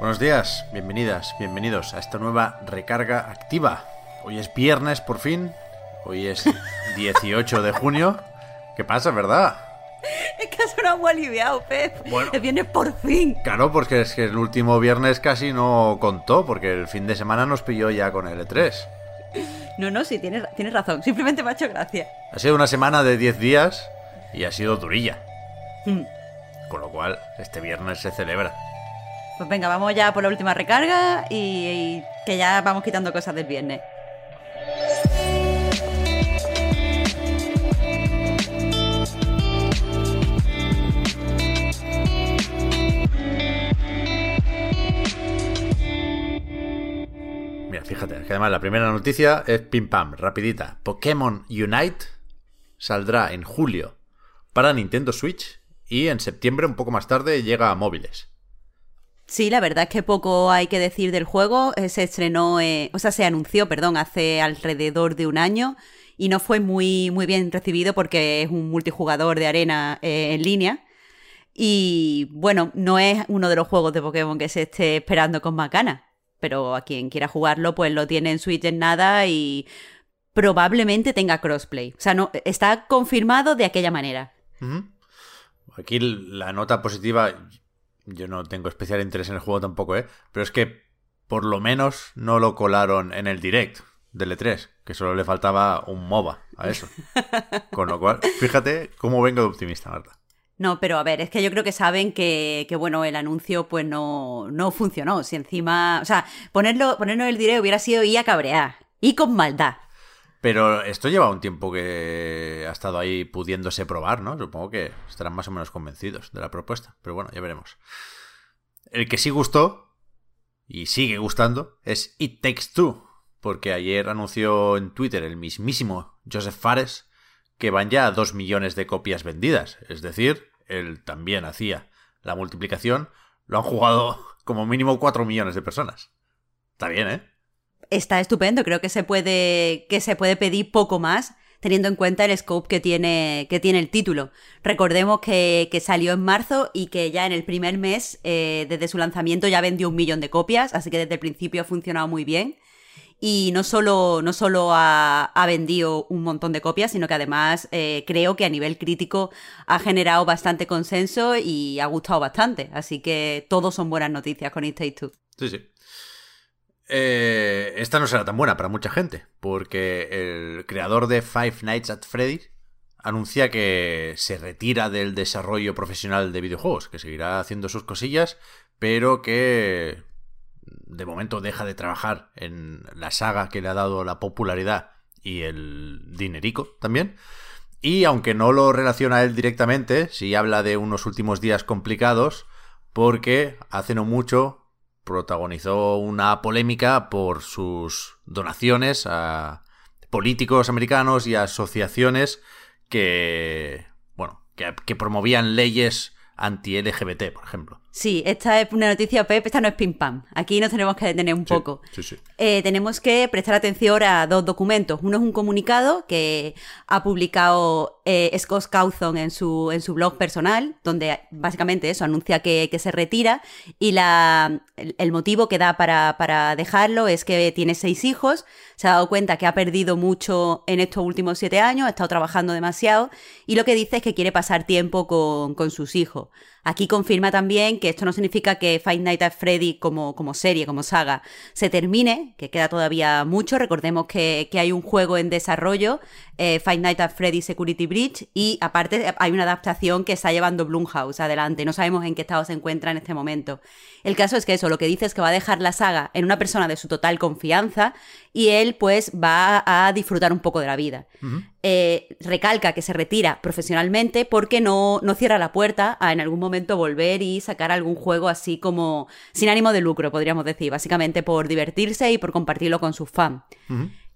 Buenos días, bienvenidas, bienvenidos a esta nueva recarga activa. Hoy es viernes por fin, hoy es 18 de junio. ¿Qué pasa, verdad? Es que ha sonado muy aliviado, Pep. Bueno. El viernes por fin. Claro, porque es que el último viernes casi no contó, porque el fin de semana nos pilló ya con el E3. No, no, sí, tienes, tienes razón. Simplemente me ha hecho gracia. Ha sido una semana de 10 días y ha sido durilla. Mm. Con lo cual, este viernes se celebra. Pues venga, vamos ya por la última recarga y, que ya vamos quitando cosas del viernes. Mira, fíjate, que además la primera noticia es pim pam, rapidita. Pokémon Unite saldrá en julio para Nintendo Switch y en septiembre, un poco más tarde, llega a móviles. Sí, la verdad es que poco hay que decir del juego. Eh, Se estrenó, eh, o sea, se anunció, perdón, hace alrededor de un año y no fue muy, muy bien recibido porque es un multijugador de arena eh, en línea. Y bueno, no es uno de los juegos de Pokémon que se esté esperando con más ganas. Pero a quien quiera jugarlo, pues lo tiene en Switch en nada y probablemente tenga crossplay. O sea, no, está confirmado de aquella manera. Aquí la nota positiva, yo no tengo especial interés en el juego tampoco, ¿eh? Pero es que por lo menos no lo colaron en el direct del E3, que solo le faltaba un MOBA a eso. Con lo cual, fíjate cómo vengo de optimista, Marta. No, pero a ver, es que yo creo que saben que, que, bueno, el anuncio pues no, no funcionó. Si encima, o sea, ponerlo, ponerlo en el direct hubiera sido ir a cabrear. Y con maldad. Pero esto lleva un tiempo que ha estado ahí pudiéndose probar, ¿no? Supongo que estarán más o menos convencidos de la propuesta. Pero bueno, ya veremos. El que sí gustó, y sigue gustando, es It Takes Two. Porque ayer anunció en Twitter el mismísimo Joseph Fares que van ya a 2 millones de copias vendidas. Es decir, él también hacía la multiplicación. Lo han jugado como mínimo 4 millones de personas. Está bien, ¿eh? Está estupendo, creo que se puede, que se puede pedir poco más teniendo en cuenta el scope que tiene, que tiene el título. Recordemos que, salió en marzo y que ya en el primer mes, eh, desde su lanzamiento, ya vendió un millón de copias, así que desde el principio ha funcionado muy bien. Y no solo, no solo ha, vendido un montón de copias, sino que además eh, creo que a nivel crítico ha generado bastante consenso y ha gustado bastante. Así que todos son buenas noticias con It Take Two. Sí, sí. Eh, esta no será tan buena para mucha gente, porque el creador de Five Nights at Freddy's anuncia que se retira del desarrollo profesional de videojuegos, que seguirá haciendo sus cosillas, pero que de momento deja de trabajar en la saga que le ha dado la popularidad y el dinerico también. Y aunque no lo relaciona él directamente, sí habla de unos últimos días complicados, porque hace no mucho protagonizó una polémica por sus donaciones a políticos americanos y a asociaciones que, bueno, que, que promovían leyes anti-LGBT, por ejemplo. Sí, esta es una noticia, Pep, esta no es pim pam. Aquí nos tenemos que detener un Sí, poco. sí, sí. Eh, tenemos que prestar atención a dos documentos. Uno es un comunicado que ha publicado eh, Scott Cawthon en su, en su blog personal, donde básicamente eso anuncia que, que se retira. Y la, el, el motivo que da para, para dejarlo es que tiene seis hijos, se ha dado cuenta que ha perdido mucho en estos últimos siete años, ha estado trabajando demasiado, y lo que dice es que quiere pasar tiempo con, con sus hijos. Aquí confirma también que esto no significa que Five Nights at Freddy como, como serie, como saga, se termine, que queda todavía mucho. Recordemos que, que hay un juego en desarrollo, eh, Five at Freddy Security Breach, y aparte hay una adaptación que está llevando Blumhouse adelante. No sabemos en qué estado se encuentra en este momento. El caso es que eso, lo que dice es que va a dejar la saga en una persona de su total confianza y él pues va a disfrutar un poco de la vida. Eh, recalca que se retira profesionalmente porque no, no cierra la puerta a en algún momento volver y sacar algún juego así como sin ánimo de lucro, podríamos decir, básicamente por divertirse y por compartirlo con sus fans.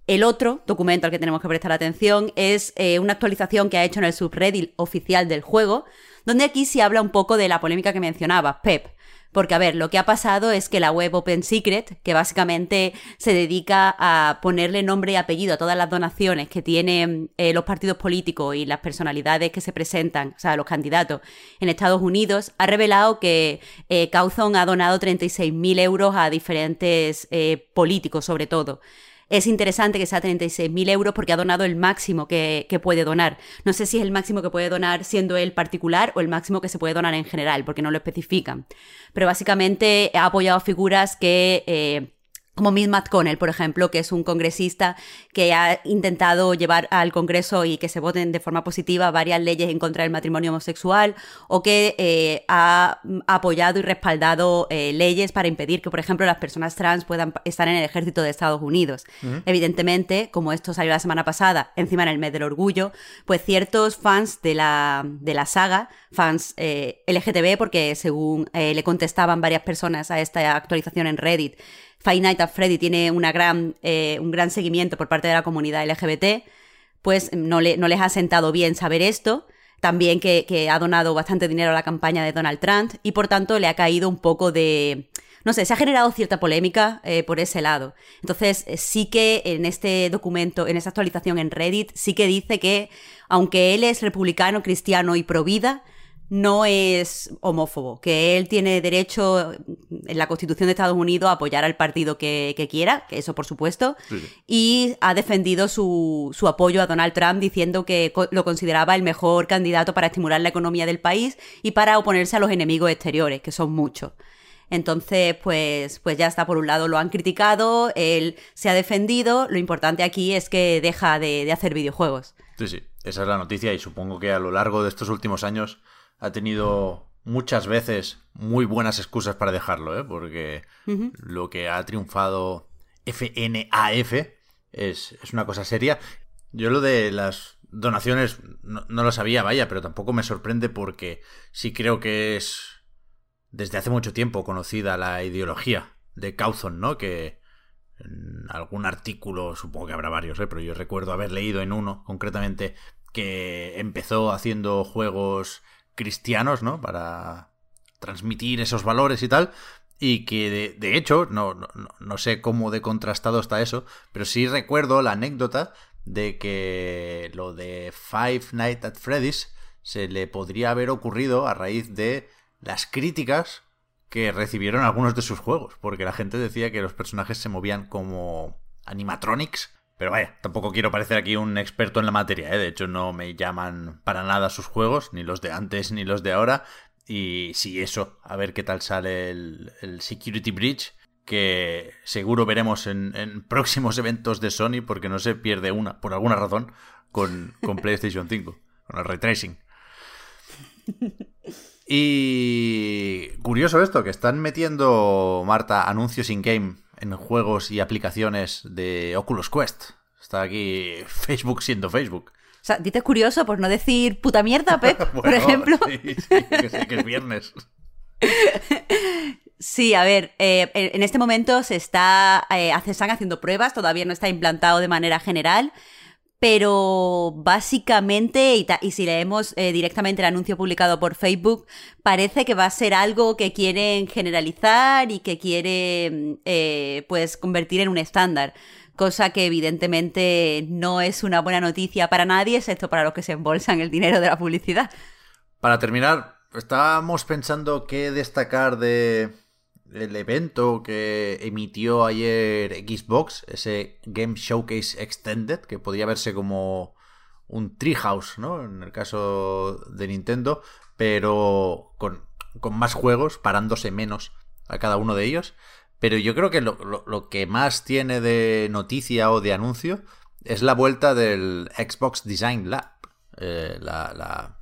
El otro documento al que tenemos que prestar atención es eh, una actualización que ha hecho en el subreddit oficial del juego, donde aquí se habla un poco de la polémica que mencionaba, Pep. Porque, a ver, lo que ha pasado es que la web Open Secret, que básicamente se dedica a ponerle nombre y apellido a todas las donaciones que tienen eh, los partidos políticos y las personalidades que se presentan, o sea, los candidatos en Estados Unidos, ha revelado que eh, ha donado 36.000 euros a diferentes eh, políticos, sobre todo es interesante que sea 36.000 euros porque ha donado el máximo que, puede donar. No sé si es el máximo que puede donar siendo él particular o el máximo que se puede donar en general, porque no lo especifican. Pero básicamente ha apoyado figuras que eh, como Mitt McConnell, por ejemplo, que es un congresista que ha intentado llevar al Congreso y que se voten de forma positiva varias leyes en contra del matrimonio homosexual, o que eh, ha apoyado y respaldado eh, leyes para impedir que, por ejemplo, las personas trans puedan estar en el ejército de Estados Unidos. Evidentemente, como esto salió la semana pasada, encima en el mes del orgullo, pues ciertos fans de la, de la saga, fans eh, LGTB, porque según le contestaban varias personas a esta actualización en Reddit, Five Nights at Freddy tiene gran, eh, un gran seguimiento por parte de la comunidad LGBT, pues no, le, no les ha sentado bien saber esto. También que, ha donado bastante dinero a la campaña de Donald Trump y por tanto le ha caído un poco de... No sé, se ha generado cierta polémica eh, por ese lado. Entonces, eh, sí que en este documento, en esta actualización en Reddit, sí que dice que, aunque él es republicano, cristiano y pro vida, no es homófobo, que él tiene derecho en la Constitución de Estados Unidos a apoyar al partido que, quiera, que eso por supuesto, y ha defendido su, apoyo a Donald Trump diciendo que lo consideraba el mejor candidato para estimular la economía del país y para oponerse a los enemigos exteriores, que son muchos. Entonces, pues, pues ya está, por un lado lo han criticado, él se ha defendido, lo importante aquí es que deja de, de hacer videojuegos. Sí, sí, esa es la noticia y supongo que a lo largo de estos últimos años ha tenido muchas veces muy buenas excusas para dejarlo, ¿eh? porque lo que ha triunfado FNAF es, es, una cosa seria. Yo lo de las donaciones no, lo sabía, vaya, pero tampoco me sorprende porque sí creo que es desde hace mucho tiempo conocida la ideología de Cawthon, ¿no? Que en algún artículo, supongo que habrá varios, ¿eh? pero yo recuerdo haber leído en uno concretamente que empezó haciendo juegos cristianos, ¿no? Para transmitir esos valores y tal. Y que de, hecho, no, no, sé cómo de contrastado está eso, pero sí recuerdo la anécdota de que lo de Five Nights at Freddy's se le podría haber ocurrido a raíz de las críticas que recibieron algunos de sus juegos, porque la gente decía que los personajes se movían como animatronics pero vaya, tampoco quiero parecer aquí un experto en la materia, ¿eh? de hecho no me llaman para nada sus juegos, ni los de antes ni los de ahora. Y sí, eso, a ver qué tal sale el, Security Breach, que seguro veremos en, próximos eventos de Sony, porque no se pierde una, por alguna razón, con, con PlayStation 5, con el ray tracing. Y curioso esto, que están metiendo, Marta, anuncios in-game en juegos y aplicaciones de Oculus Quest. Está aquí Facebook siendo Facebook. O sea, dices curioso por no decir puta mierda, Pep, por ejemplo. Sí, sí, que, es viernes. Sí, a ver, eh, en este momento se está, eh, están haciendo pruebas, todavía no está implantado de manera general, pero básicamente, y, si leemos eh, directamente el anuncio publicado por Facebook, parece que va a ser algo que quieren generalizar y que quieren eh, pues convertir en un estándar. Cosa que evidentemente no es una buena noticia para nadie, excepto para los que se embolsan el dinero de la publicidad. Para terminar, estábamos pensando qué destacar de, el evento que emitió ayer Xbox, ese Game Showcase Extended, que podía verse como un Treehouse, ¿no? En el caso de Nintendo, pero con, más juegos, parándose menos a cada uno de ellos. Pero yo creo que lo, que más tiene de noticia o de anuncio es la vuelta del Xbox Design Lab. Eh, la,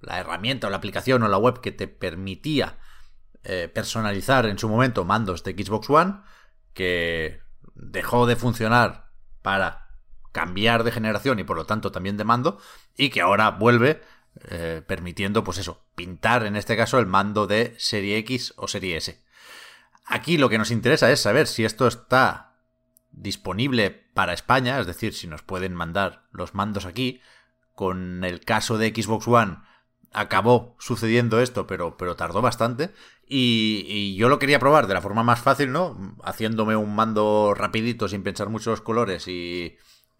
la herramienta o la aplicación o la web que te permitía eh, personalizar en su momento mandos de Xbox One, que dejó de funcionar para cambiar de generación y por lo tanto también de mando, y que ahora vuelve eh, permitiendo, pues eso, pintar en este caso el mando de serie X o serie S. Aquí lo que nos interesa es saber si esto está disponible para España, es decir, si nos pueden mandar los mandos aquí. Con el caso de Xbox One acabó sucediendo esto, pero, pero tardó bastante. Y, yo lo quería probar de la forma más fácil, ¿no? Haciéndome un mando rapidito sin pensar mucho los colores y,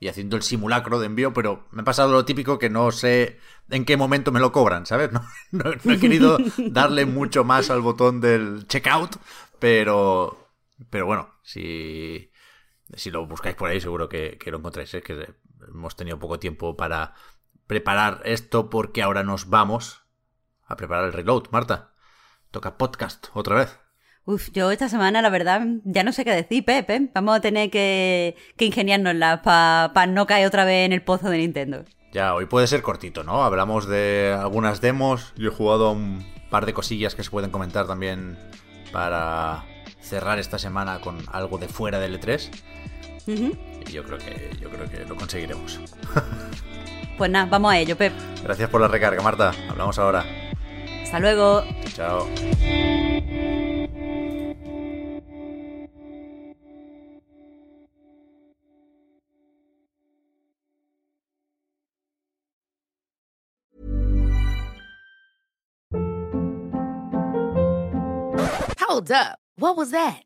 haciendo el simulacro de envío, pero me ha pasado lo típico que no sé en qué momento me lo cobran, ¿sabes? No, he querido darle mucho más al botón del checkout, pero, pero bueno, si, si lo buscáis por ahí seguro que, que lo encontráis. Es que hemos tenido poco tiempo para preparar esto porque ahora nos vamos a preparar el reload, Marta. Toca podcast otra vez. Uf, yo esta semana, la verdad, ya no sé qué decir, Pepe. Vamos a tener que, que ingeniárnosla para no caer otra vez en el pozo de Nintendo. Ya, hoy puede ser cortito, ¿no? Hablamos de algunas demos. Yo he jugado a un par de cosillas que se pueden comentar también para cerrar esta semana con algo de fuera del E3. Y yo creo que, yo creo que lo conseguiremos. pues nada, vamos a ello, Pep. Gracias por la recarga, Marta. Hablamos ahora. Hasta luego. Chao. Hold up. What was that?